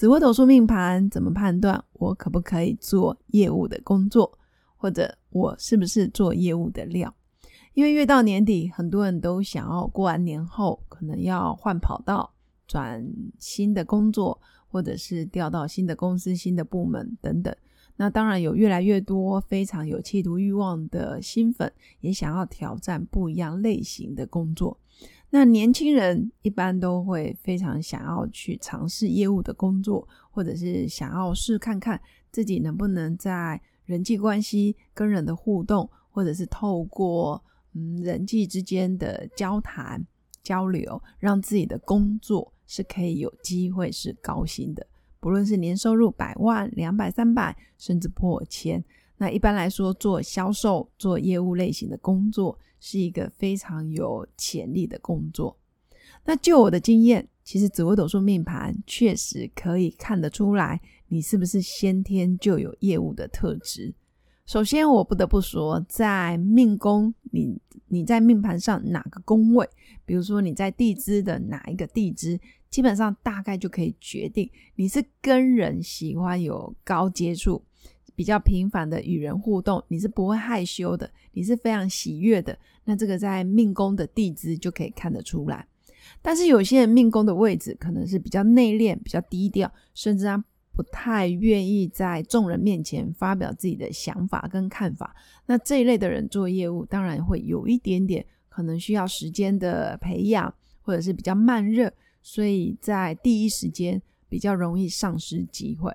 紫微斗数命盘怎么判断我可不可以做业务的工作，或者我是不是做业务的料？因为越到年底，很多人都想要过完年后可能要换跑道、转新的工作，或者是调到新的公司、新的部门等等。那当然有越来越多非常有企图欲望的新粉，也想要挑战不一样类型的工作。那年轻人一般都会非常想要去尝试业务的工作，或者是想要试看看自己能不能在人际关系、跟人的互动，或者是透过嗯人际之间的交谈交流，让自己的工作是可以有机会是高薪的，不论是年收入百万、两百、三百，甚至破千。那一般来说，做销售、做业务类型的工作。是一个非常有潜力的工作。那就我的经验，其实紫微斗数命盘确实可以看得出来，你是不是先天就有业务的特质。首先，我不得不说，在命宫，你你在命盘上哪个宫位，比如说你在地支的哪一个地支，基本上大概就可以决定你是跟人喜欢有高接触。比较频繁的与人互动，你是不会害羞的，你是非常喜悦的。那这个在命宫的地支就可以看得出来。但是有些人命宫的位置可能是比较内敛、比较低调，甚至他不太愿意在众人面前发表自己的想法跟看法。那这一类的人做业务，当然会有一点点可能需要时间的培养，或者是比较慢热，所以在第一时间比较容易丧失机会。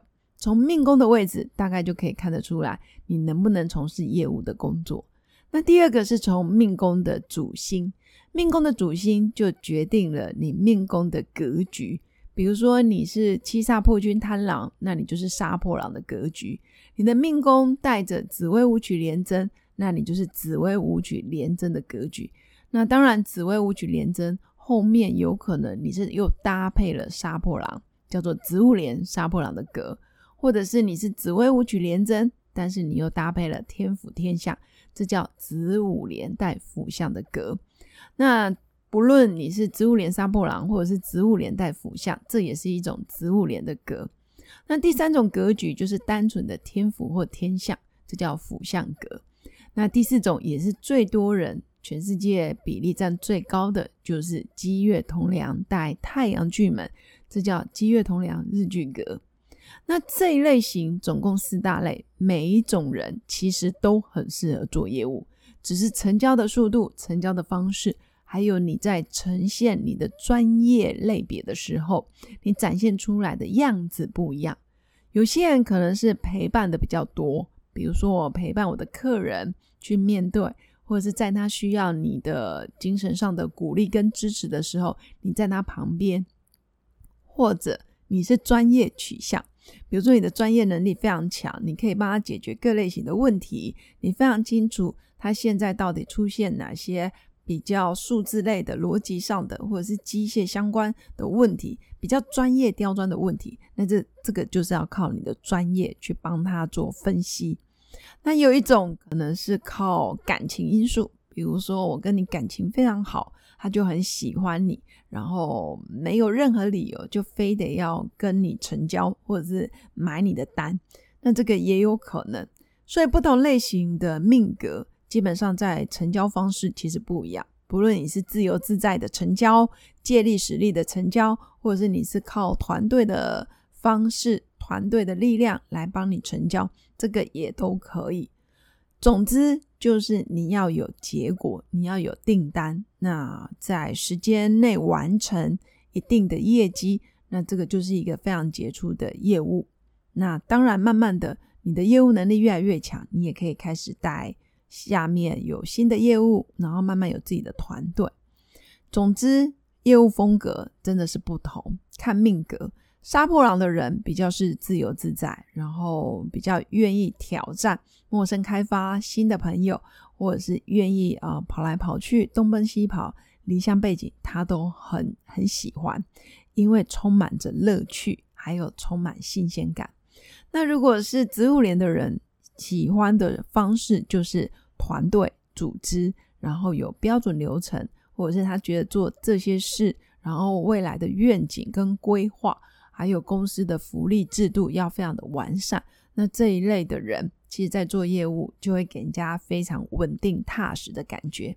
从命宫的位置，大概就可以看得出来，你能不能从事业务的工作。那第二个是从命宫的主星，命宫的主星就决定了你命宫的格局。比如说你是七煞破军贪狼，那你就是杀破狼的格局。你的命宫带着紫微武曲连贞，那你就是紫微武曲连贞的格局。那当然，紫微武曲连贞后面有可能你是又搭配了杀破狼，叫做植物连杀破狼的格。或者是你是紫薇武曲连贞，但是你又搭配了天府天相，这叫子午连带辅相的格。那不论你是子午连杀破狼，或者是子午连带辅相，这也是一种子午连的格。那第三种格局就是单纯的天府或天相，这叫辅相格。那第四种也是最多人，全世界比例占最高的，就是积月同梁带太阳巨门，这叫积月同梁日巨格。那这一类型总共四大类，每一种人其实都很适合做业务，只是成交的速度、成交的方式，还有你在呈现你的专业类别的时候，你展现出来的样子不一样。有些人可能是陪伴的比较多，比如说我陪伴我的客人去面对，或者是在他需要你的精神上的鼓励跟支持的时候，你在他旁边，或者你是专业取向。比如说，你的专业能力非常强，你可以帮他解决各类型的问题。你非常清楚他现在到底出现哪些比较数字类的、逻辑上的，或者是机械相关的问题，比较专业刁钻的问题。那这这个就是要靠你的专业去帮他做分析。那有一种可能是靠感情因素，比如说我跟你感情非常好。他就很喜欢你，然后没有任何理由就非得要跟你成交或者是买你的单，那这个也有可能。所以不同类型的命格，基本上在成交方式其实不一样。不论你是自由自在的成交、借力使力的成交，或者是你是靠团队的方式、团队的力量来帮你成交，这个也都可以。总之。就是你要有结果，你要有订单，那在时间内完成一定的业绩，那这个就是一个非常杰出的业务。那当然，慢慢的，你的业务能力越来越强，你也可以开始带下面有新的业务，然后慢慢有自己的团队。总之，业务风格真的是不同，看命格。杀破狼的人比较是自由自在，然后比较愿意挑战陌生、开发新的朋友，或者是愿意啊跑来跑去、东奔西跑，离乡背景他都很很喜欢，因为充满着乐趣，还有充满新鲜感。那如果是植物连的人，喜欢的方式就是团队组织，然后有标准流程，或者是他觉得做这些事，然后未来的愿景跟规划。还有公司的福利制度要非常的完善，那这一类的人，其实在做业务就会给人家非常稳定踏实的感觉，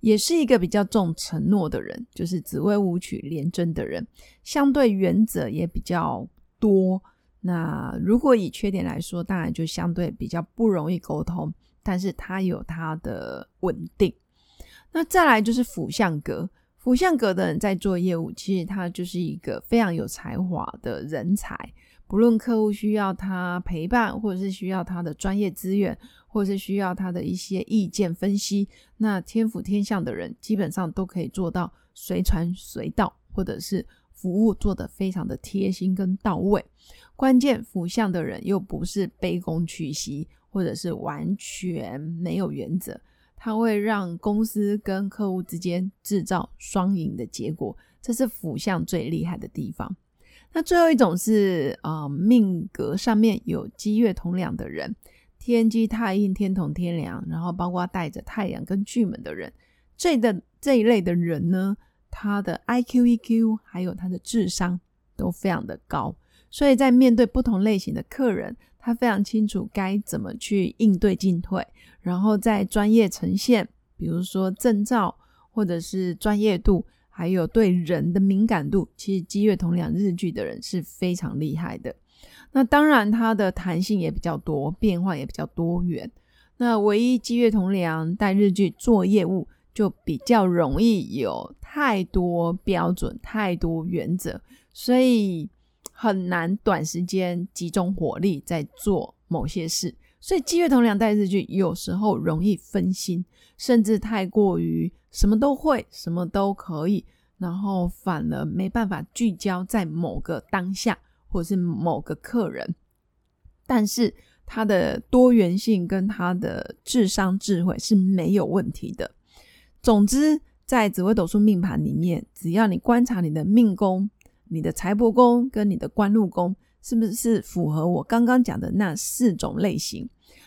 也是一个比较重承诺的人，就是紫薇舞曲连贞的人，相对原则也比较多。那如果以缺点来说，当然就相对比较不容易沟通，但是他有他的稳定。那再来就是辅相格。福相格的人在做业务，其实他就是一个非常有才华的人才。不论客户需要他陪伴，或者是需要他的专业资源，或者是需要他的一些意见分析，那天府天相的人基本上都可以做到随传随到，或者是服务做得非常的贴心跟到位。关键福相的人又不是卑躬屈膝，或者是完全没有原则。它会让公司跟客户之间制造双赢的结果，这是辅相最厉害的地方。那最后一种是啊，命格上面有积月同梁的人，天机太阴、天同、天梁，然后包括带着太阳跟巨门的人，这的这一类的人呢，他的 I Q、E Q 还有他的智商都非常的高，所以在面对不同类型的客人。他非常清楚该怎么去应对进退，然后在专业呈现，比如说证照或者是专业度，还有对人的敏感度，其实积月同两日剧的人是非常厉害的。那当然，它的弹性也比较多，变化也比较多元。那唯一积月同梁带日剧做业务，就比较容易有太多标准、太多原则，所以。很难短时间集中火力在做某些事，所以积月同梁带日剧有时候容易分心，甚至太过于什么都会，什么都可以，然后反而没办法聚焦在某个当下或是某个客人。但是他的多元性跟他的智商智慧是没有问题的。总之，在紫微斗数命盘里面，只要你观察你的命宫。你的财帛宫跟你的官禄宫是不是符合我刚刚讲的那四种类型？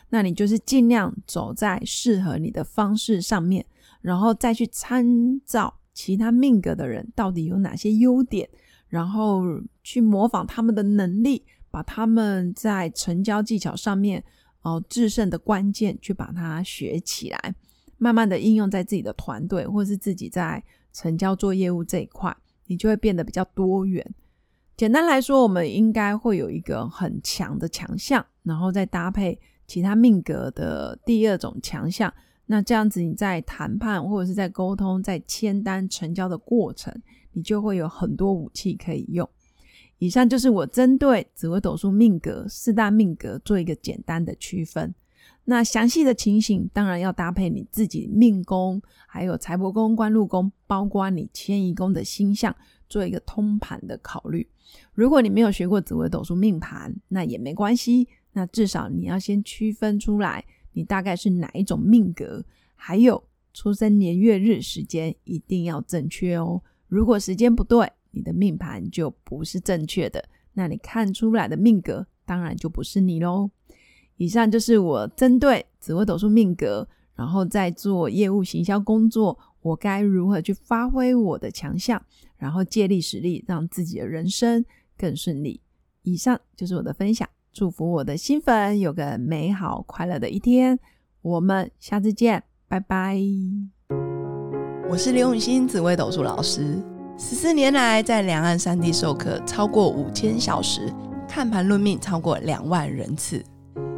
那你就是尽量走在适合你的方式上面，然后再去参照其他命格的人到底有哪些优点，然后去模仿他们的能力，把他们在成交技巧上面哦制胜的关键去把它学起来，慢慢的应用在自己的团队或是自己在成交做业务这一块。你就会变得比较多元。简单来说，我们应该会有一个很强的强项，然后再搭配其他命格的第二种强项。那这样子，你在谈判或者是在沟通、在签单成交的过程，你就会有很多武器可以用。以上就是我针对紫微斗数命格四大命格做一个简单的区分。那详细的情形当然要搭配你自己命宫，还有财帛宫、官禄宫，包括你迁移宫的星象，做一个通盘的考虑。如果你没有学过紫微斗数命盘，那也没关系。那至少你要先区分出来，你大概是哪一种命格，还有出生年月日时间一定要正确哦。如果时间不对，你的命盘就不是正确的，那你看出来的命格当然就不是你喽。以上就是我针对紫微斗数命格，然后在做业务行销工作，我该如何去发挥我的强项，然后借力使力，让自己的人生更顺利。以上就是我的分享，祝福我的新粉有个美好快乐的一天。我们下次见，拜拜。我是刘永新，紫微斗数老师，十四年来在两岸三地授课超过五千小时，看盘论命超过两万人次。